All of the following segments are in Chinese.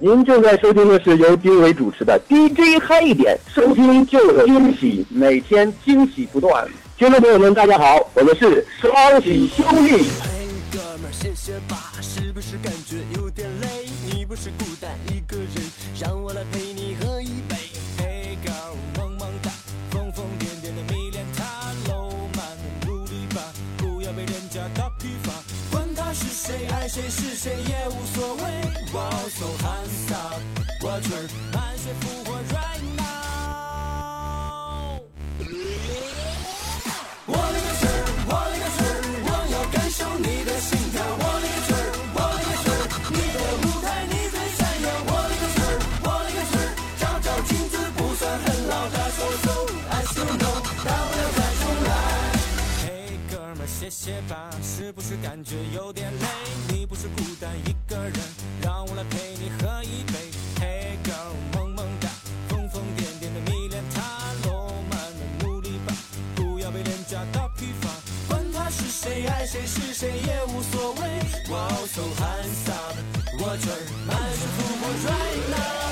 您正在收听的是由丁伟主持的 DJ 嗨一点，收听就有惊喜，每天惊喜不断。听众朋友们，大家好，我们是双喜兄弟。谁，是谁也无所谓。我，so handsome, water, 满血复活 right now。我勒个去儿，我勒个去儿，我要感受你的心跳。我勒个去儿，我勒个去儿，你的舞台你最闪耀。我勒个去儿，我勒个去儿，照照镜子不算很老，大手手，I still know，大不了再重来。嘿，哥们儿，歇歇吧，是不是感觉有点累？你是孤单一个人，让我来陪你喝一杯。Hey，girl，萌萌哒，疯疯癫癫的迷恋他，浪漫的努力吧，不要被廉价打疲乏。管他是谁，爱谁是谁也无所谓。Wow，so handsome，我这满血复活 right now。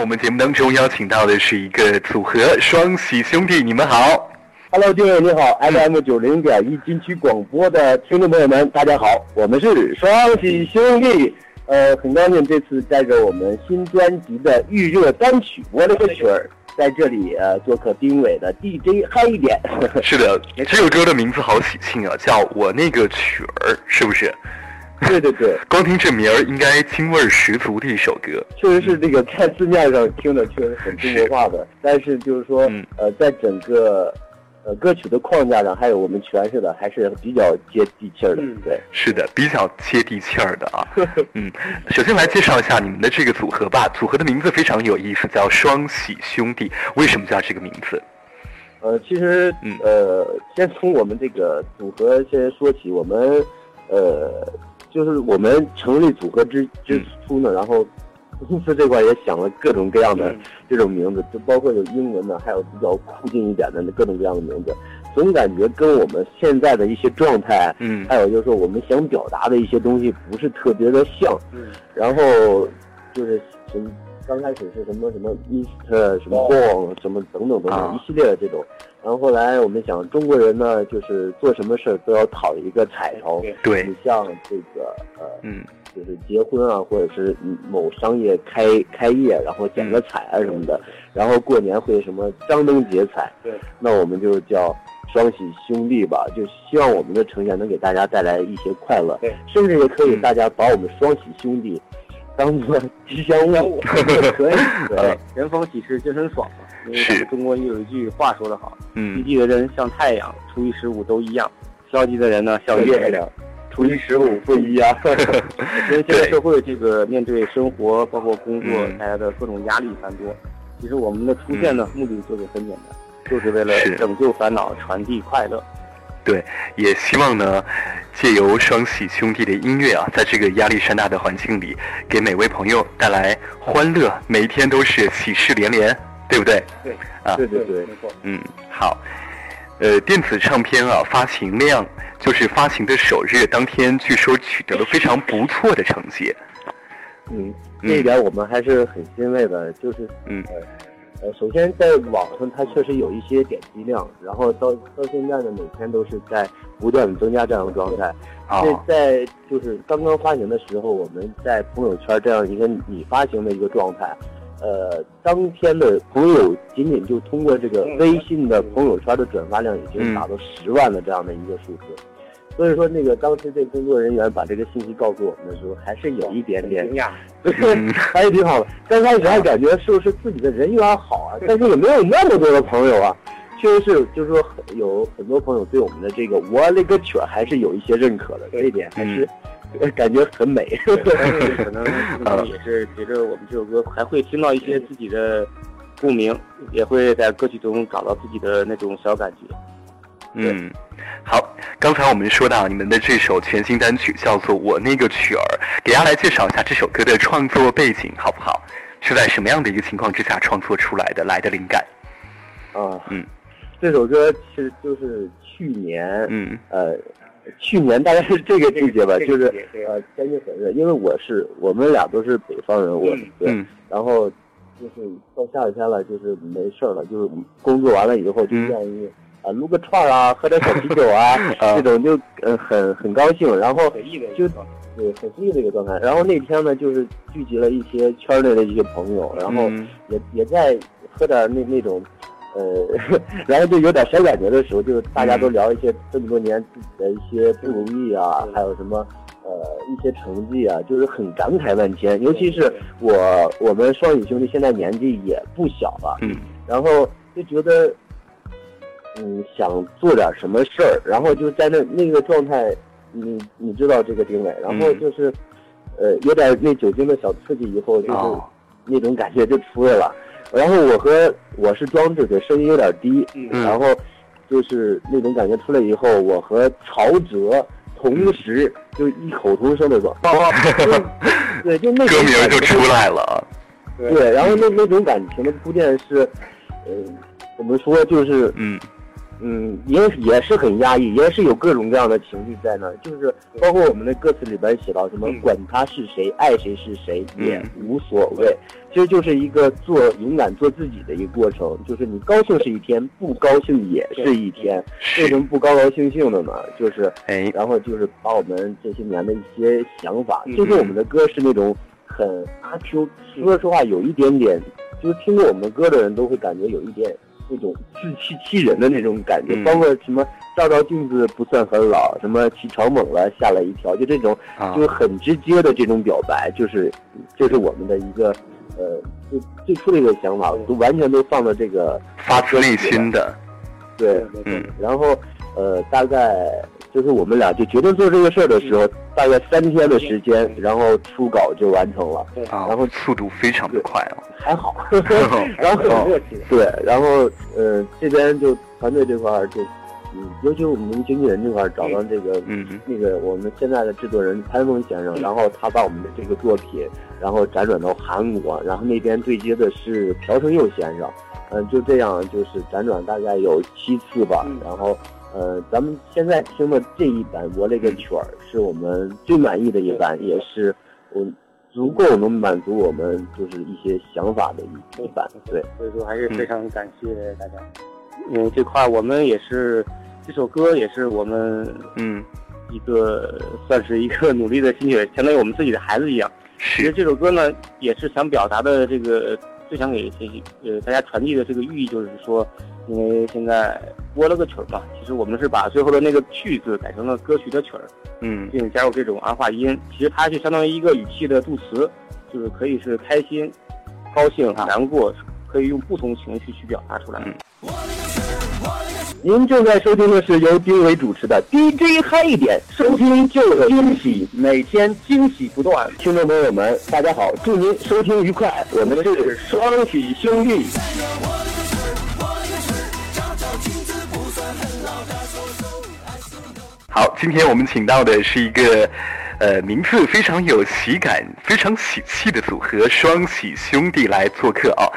我们节目当中邀请到的是一个组合双喜兄弟，你们好。Hello，丁伟你好，FM 九零点一金曲广播的听众朋友们，大家好，我们是双喜兄弟。呃，很高兴这次带着我们新专辑的预热单曲《我勒个曲儿》在这里呃做客丁伟的 DJ 嗨一点。是的，这首歌的名字好喜庆啊，叫我那个曲儿，是不是？对对对，光听这名儿，应该京味儿十足的一首歌。确实是这个在字面上听着确实很中国化的，但是就是说嗯，呃，在整个呃歌曲的框架上，还有我们诠释的还是比较接地气儿的。对，是的，比较接地气儿的啊。嗯，首先来介绍一下你们的这个组合吧。组合的名字非常有意思，叫双喜兄弟。为什么叫这个名字？呃，其实嗯呃，先从我们这个组合先说起，我们呃，就是我们成立组合之之初呢，然后公司这块也想了各种各样的这种名字，就包括有英文的，还有比较酷劲一点的各种各样的名字，总感觉跟我们现在的一些状态，嗯。还有就是说我们想表达的一些东西不是特别的像，嗯。然后就是刚开始是什么什么 Mr 什么 Born 什么等等等啊。等一系列的这种，然后后来我们想中国人呢，就是做什么事儿都要讨一个彩头，对。你像这个呃，嗯。就是结婚啊，或者是某商业开开业，然后剪个彩啊什么的，然后过年会什么张灯结彩，对，那我们就叫双喜兄弟吧，就希望我们的成员能给大家带来一些快乐，对，甚至也可以嗯。大家把我们双喜兄弟当做吉祥物，可以，对，人逢喜事精神爽嘛。因为咱们中国也有一句话说得好，积嗯极的人像太阳，初一十五都一样；消极的人呢像月亮。初一十五不一样。因为现在社会这个面对生活包括工作嗯。带来的各种压力繁多，其实我们的出现呢，目的就是很简单，就是为了拯救烦恼，传递快乐。对，也希望呢，借由双喜兄弟的音乐啊，在这个压力山大的环境里，给每位朋友带来欢乐，每一天都是喜事连连，对不对？对，啊，对对对，没错。嗯，好。呃，电子唱片啊，发行量就是发行的首日当天，据说取得了非常不错的成绩。嗯，这一点我们还是很欣慰的，就是嗯呃，首先在网上它确实有一些点击量，然后到到现在呢，每天都是在不断的增加这样的状态。啊这在就是刚刚发行的时候，我们在朋友圈这样一个拟发行的一个状态，呃，当天的朋友仅仅就通过这个微信的朋友圈的转发量已经达到十万的这样的一个数字。所以说，那个当时这工作人员把这个信息告诉我们的时候，还是有一点点惊讶，还是挺好的。刚开始还感觉是不是自己的人缘好啊，但是也没有那么多的朋友啊。确实是，就是说很有很多朋友对我们的这个我勒个去还是有一些认可的，这一点还是、呃 感觉很美。可能也是觉着我们这首歌还会听到一些自己的共鸣，也会在歌曲中找到自己的那种小感觉。嗯，好，刚才我们说到你们的这首全新单曲叫做《我那个曲儿》，给大家来介绍一下这首歌的创作背景好不好？是在什么样的一个情况之下创作出来的？来的灵感？啊，嗯，这首歌其实就是去年，嗯呃，去年大概是这个季节吧，就是呃天气很热，因为我是我们俩都是北方人，我嗯对，然后就是到下雨天了，就是没事儿了，就是工作完了以后就愿意啊撸个串儿啊，喝点小啤酒啊，啊这种就呃很很高兴，然后随意的就对很随意的一个状态。然后那天呢，就是聚集了一些圈内的一些朋友，然后嗯也也在喝点那那种。呃，然后就有点小感觉的时候，就是大家都聊一些这么多年自己的一些不容易啊，还有什么呃一些成绩啊，就是很感慨万千。尤其是我我们双语兄弟现在年纪也不小了，嗯然后就觉得嗯想做点什么事儿，然后就在那那个状态，你你知道这个定位，然后嗯就是呃有点那酒精的小刺激以后，就是哦。那种感觉就出来了。然后我和我是装置的声音有点低，嗯。然后就是那种感觉出来以后，我和曹哲同时就异口同声的说，就对，就那种 歌名就出来了。对，然后那那种感情的铺垫是，呃，怎么说就是嗯嗯，也也是很压抑，也是有各种各样的情绪在那儿，就是包括我们的歌词里边写到什么，管他是谁，爱谁是谁也无所谓，其实就是一个做勇敢做自己的一个过程，就是你高兴是一天，不高兴也是一天，为什，么不高高兴兴的呢？就是哎，然后就是把我们这些年的一些想法，嗯其实我们的歌是那种很阿 Q，说实话有一点点，就是听过我们歌的人都会感觉有一点那种自欺欺人的那种感觉，嗯。包括什么照照镜子不算很老，什么起床猛了吓了一跳，就这种啊。就是很直接的这种表白，就是这是我们的一个呃最最初的一个想法，都完全都放到这个发自内心的。对，嗯。然后呃，大概就是我们俩就决定做这个事儿的时候，大概三天的时间，然后初稿就完成了，啊，然后速度非常的快啊。还好。然后很热情。对，然后呃，这边就团队这块儿就，嗯，尤其我们经纪人这块儿找到这个。嗯。那个我们现在的制作人潘峰先生，然后他把我们的这个作品，然后辗转到韩国，然后那边对接的是朴成佑先生，嗯、就这样就是辗转大概有七次吧，嗯。然后呃，咱们现在听的这一版《我那个曲儿》是我们最满意的一版，也是我足够能满足我们就是一些想法的一一版，对。所以说还是非常感谢大家。因为这块我们也是这首歌也是我们嗯，一个算是一个努力的心血，相当于我们自己的孩子一样。其实，这首歌呢，也是想表达的这个最想给这呃大家传递的这个寓意，就是说，因为现在播了个曲儿嘛，其实我们是把最后的那个“去”字改成了歌曲的曲儿，嗯并加入这种儿化音，其实它是相当于一个语气的助词，就是可以是开心、高兴、难过、可以用不同情绪去表达出来。嗯您正在收听的是由丁伟主持的 DJ 嗨一点，收听就有惊喜，每天惊喜不断。听众朋友们，大家好，祝您收听愉快。我们是双喜兄弟。好，今天我们请到的是一个，呃，名字非常有喜感、非常喜气的组合——双喜兄弟来做客啊。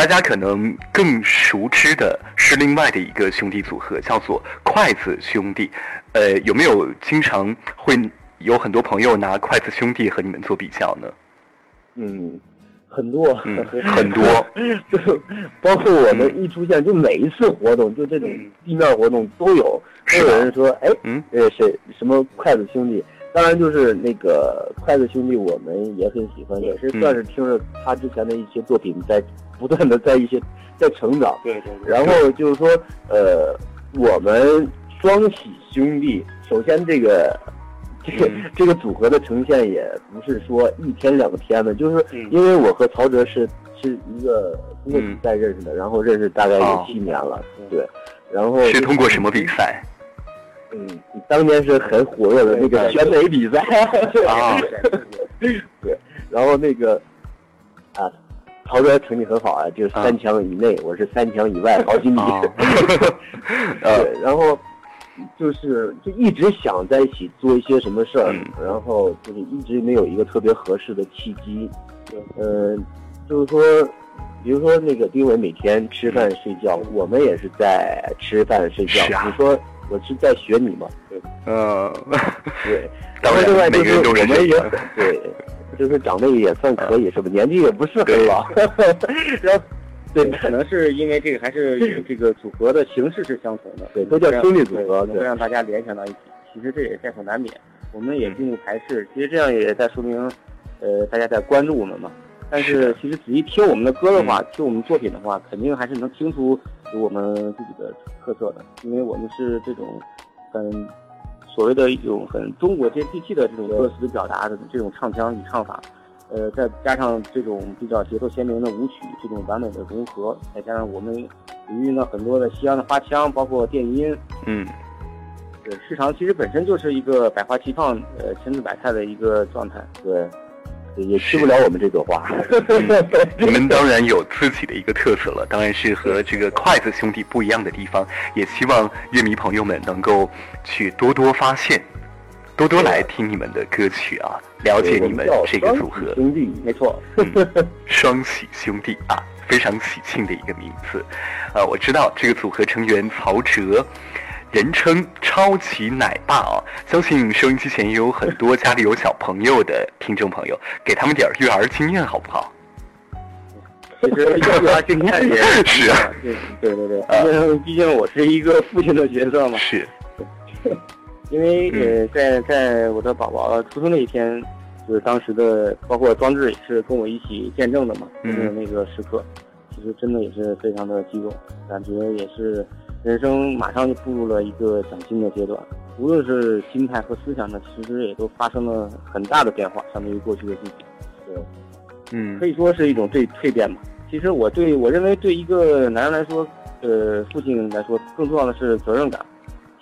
大家可能更熟知的是另外的一个兄弟组合，叫做筷子兄弟。呃，有没有经常会有很多朋友拿筷子兄弟和你们做比较呢？嗯，很多，嗯，很多。就包括我们一出现，就每一次活动，就这种地面活动都有，都有人说，哎，嗯呃，谁什么筷子兄弟？当然就是那个筷子兄弟，我们也很喜欢，也是嗯算是听着他之前的一些作品在不断的在一些在成长。对对对。然后就是说，呃，我们双喜兄弟，首先这个。这个嗯这个组合的呈现也不是说一天两天的，就是嗯因为我和曹哲是是一个通过比赛认识的，然后认识大概有哦七年了，对，然后是通过什么比赛？嗯，当年是很火热的那个选美比赛。啊。对，然后那个啊，曹哥成绩很好啊，就是三强以内，我是三强以外好几米。对，然后就是就一直想在一起做一些什么事儿，嗯。然后就是一直没有一个特别合适的契机。呃，就是说，比如说那个丁伟每天吃饭睡觉，我们也是在吃饭睡觉。你说我是在学你嘛？对呃，对。然然后另外就是我们也对，就是长得也算可以，是吧？年纪也不是很老。然后对可能是因为这个还是这个组合的形式是相同的，对，都叫兄弟组合。会对，让大家联想到一起。其实这也在所难免，我们也并不排斥。其实这样也在说明，呃，大家在关注我们嘛。但是其实仔细听我们的歌的话，听我们作品的话，肯定还是能听出有我们自己的特色的，因为我们是这种很所谓的一种很中国接地气的这种歌词表达的这种唱腔与唱法。呃，再加上这种比较节奏鲜明的舞曲，这种完美的融合，再加上我们运用了很多的西洋的花腔，包括电音，嗯，对，市场其实本身就是一个百花齐放、呃千姿百态的一个状态。对也吃不了我们这朵花。你们当然有自己的一个特色了，当然是和这个筷子兄弟不一样的地方，也希望乐迷朋友们能够去多多发现，多多来听你们的歌曲啊，了解你们这个组合。兄弟，没错，双喜兄弟啊，非常喜庆的一个名字。呃，我知道这个组合成员曹哲，人称超级奶爸啊。相信收音机前也有很多家里有小朋友的听众朋友，给他们点儿育儿经验好不好？其实育儿经验也是啊，对对对对，毕竟毕竟我是一个父亲的角色嘛。是，因为呃，在在我的宝宝出生那一天，就是当时的，包括装置也是跟我一起见证的嘛，嗯见证那个时刻，其实真的也是非常的激动，感觉也是人生马上就步入了一个崭新的阶段，无论是心态和思想呢，其实也都发生了很大的变化，相对于过去的自己，对，嗯可以说是一种对蜕变吧。其实我对我认为对一个男人来说，呃，父亲来说，更重要的是责任感。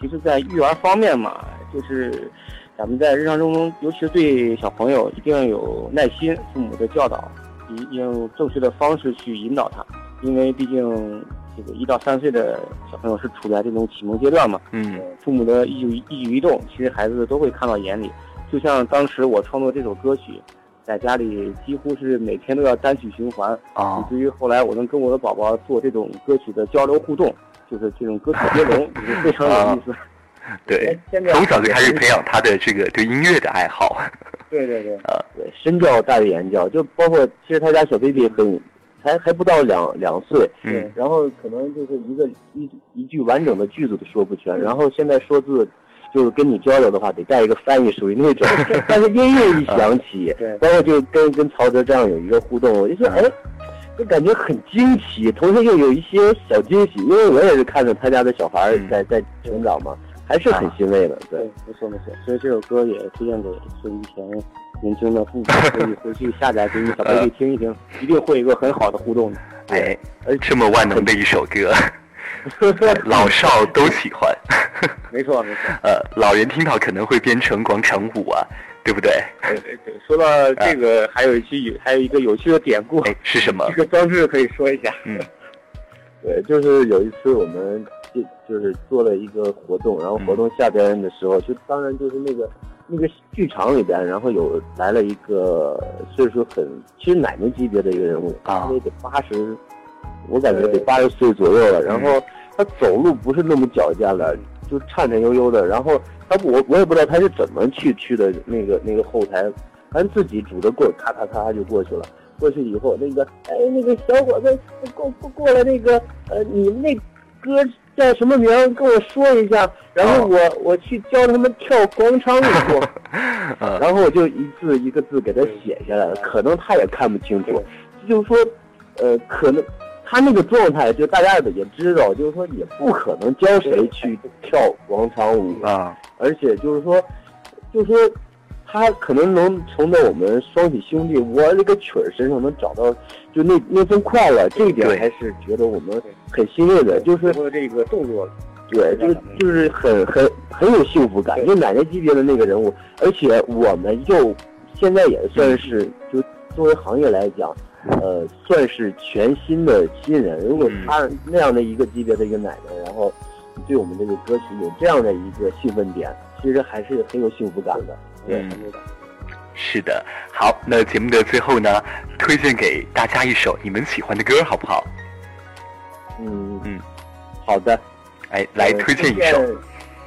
其实，在育儿方面嘛，就是咱们在日常生活中，尤其是对小朋友，一定要有耐心，父母的教导，一定用正确的方式去引导他，因为毕竟这个一到三岁的小朋友是处在这种启蒙阶段嘛，嗯父母的一举一举一动，其实孩子都会看到眼里。就像当时我创作这首歌曲，在家里几乎是每天都要单曲循环，啊以至于后来我能跟我的宝宝做这种歌曲的交流互动，就是这种歌曲接龙，就是非常有意思。对，从小就开始培养他的这个对音乐的爱好。对对对，对，身教大于言教，就包括其实他家小 baby 很还还不到两两岁，嗯。然后可能就是一个一一句完整的句子都说不全，然后现在说字。就是跟你交流的话，得带一个翻译，属于那种。但是音乐一响起，对。包括就跟跟曹哲这样有一个互动，我就说，哎，就感觉很惊奇，同时又有一些小惊喜，因为我也是看着他家的小孩在在成长嘛，还是很欣慰的。对对，，没错没错。所以这首歌也推荐给收音前年轻的父母，可以回去下载给你小 baby 听一听，一定会有一个很好的互动的。哎，这么万能的一首歌，老少都喜欢。没错没错。呃，老人听到可能会编成广场舞啊，对不对？对对对，说到这个，还有一句有还有一个有趣的典故，哎，是什么这？个装置可以说一下。嗯对，就是有一次我们就就是做了一个活动，然后活动下边的时候，就当然就是那个那个剧场里边，然后有来了一个岁数很其实奶奶级别的一个人物，啊因为得八十，我感觉得八十岁左右了，然后他走路不是那么矫健了，就颤颤悠悠的，然后他我我也不知道他是怎么去去的那个那个后台，反正自己拄着棍儿咔咔咔就过去了。过去以后，那个哎，那个小伙子过过过来，那个呃，你们那歌叫什么名？跟我说一下，然后我、我去教他们跳广场舞。呃，然后我就一字一个字给他写下来了，可能他也看不清楚，就是说，呃，可能他那个状态，就大家也知道，就是说也不可能教谁去跳广场舞，啊，而且就是说，就是说，他可能能从到我们双喜兄弟我这个曲儿身上能找到，就那那份快乐，这一点还是觉得我们很欣慰的，就是这个动作，对，就是就是很很很有幸福感，就奶奶级别的那个人物，而且我们又现在也算是就作为行业来讲，呃，算是全新的新人。如果他那样的一个级别的一个奶奶，然后对我们这个歌曲有这样的一个兴奋点，其实还是很有幸福感的。对，嗯是的。好，那节目的最后呢，推荐给大家一首你们喜欢的歌，好不好？嗯嗯，好的。哎，来呃推荐一首。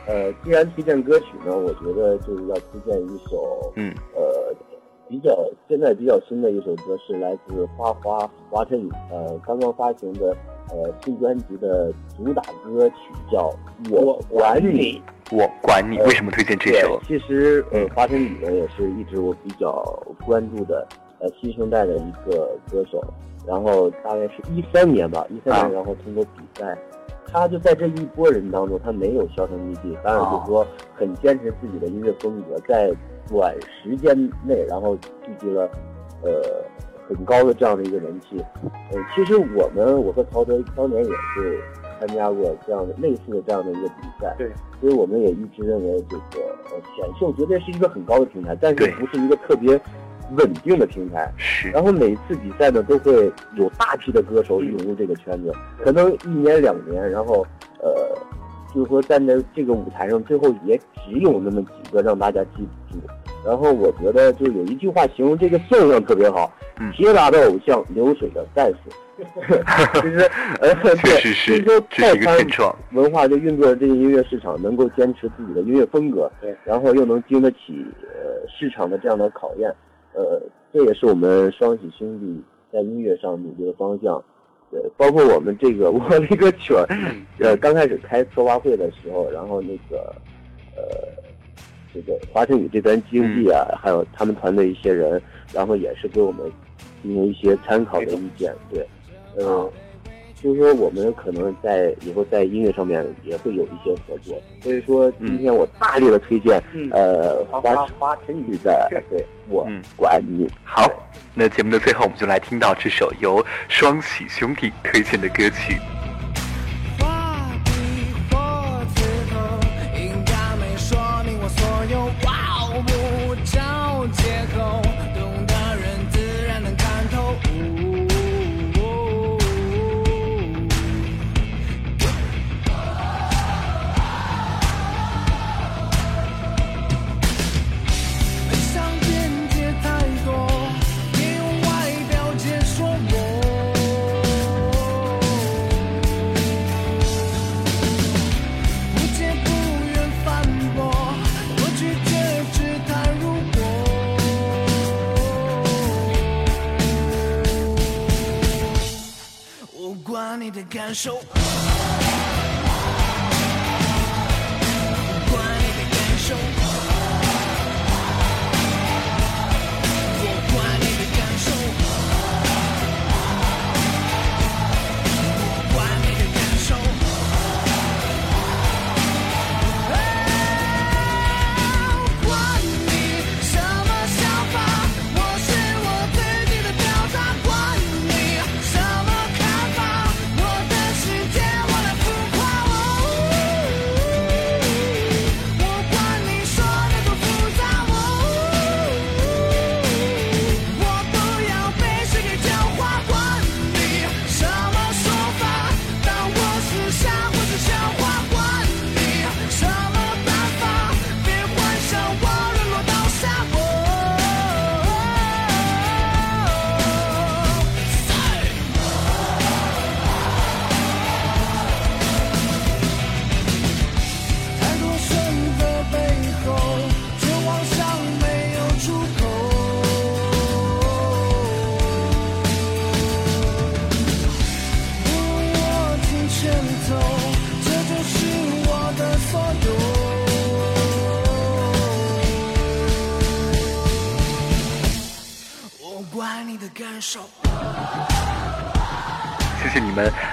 呃，既然推荐歌曲呢，我觉得就是要推荐一首，嗯，呃，比较现在比较新的一首歌，是来自花花华晨宇，呃，刚刚发行的呃新专辑的主打歌曲叫《我管你》。我管你，呃为什么推荐这首？对，其实呃嗯，华晨宇呢也是一直我比较关注的呃新生代的一个歌手，然后大概是一三年吧，一三啊年，然后通过比赛，他就在这一波人当中，他没有销声匿迹，当然就是说很坚持自己的音乐风格，在短时间内，然后聚集了呃很高的这样的一个人气。呃，其实我们我和曹德当年也是参加过这样的类似的这样的一个比赛，对，所以我们也一直认为这个呃选秀绝对是一个很高的平台，但是不是一个特别稳定的平台。是然后每次比赛呢，都会有大批的歌手涌入这个圈子，可能一年两年，然后呃，就是说站在这个舞台上，最后也只有那么几个让大家记住。然后我觉得就有一句话形容这个现象特别好嗯：铁打的偶像，流水的战士。其 实，呃，确实是这是一个。文化就运作的这个音乐市场，能够坚持自己的音乐风格，对，然后又能经得起呃市场的这样的考验，呃，这也是我们双喜兄弟在音乐上努力的方向。对，包括我们这个 我那个曲儿，呃，刚开始开策划会的时候，然后那个呃，这个华晨宇这边经纪啊，还有他们团队一些人，然后也是给我们进行一些参考的意见。对，嗯，就是说我们可能在以后在音乐上面也会有一些合作，所以说今天我大力的推荐，嗯呃，华华晨宇宇的，对我嗯管你。好，那节目的最后，我们就来听到这首由双喜兄弟推荐的歌曲。收，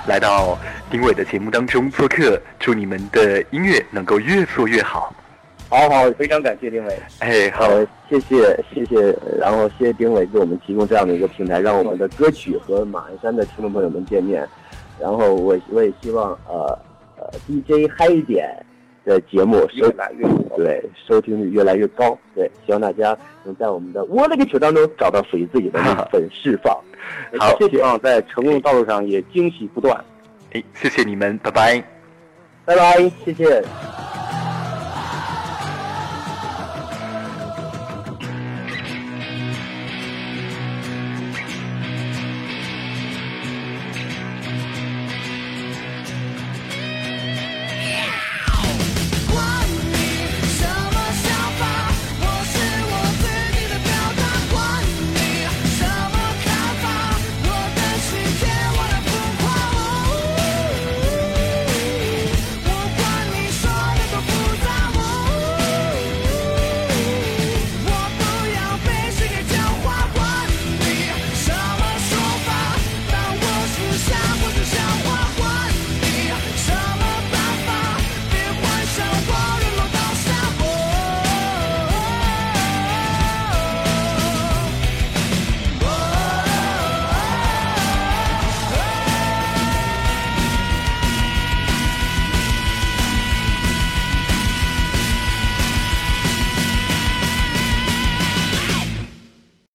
来到丁伟的节目当中做客，祝你们的音乐能够越做越好。好好，非常感谢丁伟。哎，好，好，谢谢谢谢，然后谢谢丁伟给我们提供这样的一个平台，让我们的歌曲和马鞍山的听众朋友们见面。然后我我也希望呃呃 DJ 嗨一点的节目收越来越对收听率越来越高。对，希望大家能在我们的我勒个球当中找到属于自己的那 份释放。好也希望在成功的道路上也惊喜不断。哎，谢谢你们，拜拜。拜拜，谢谢。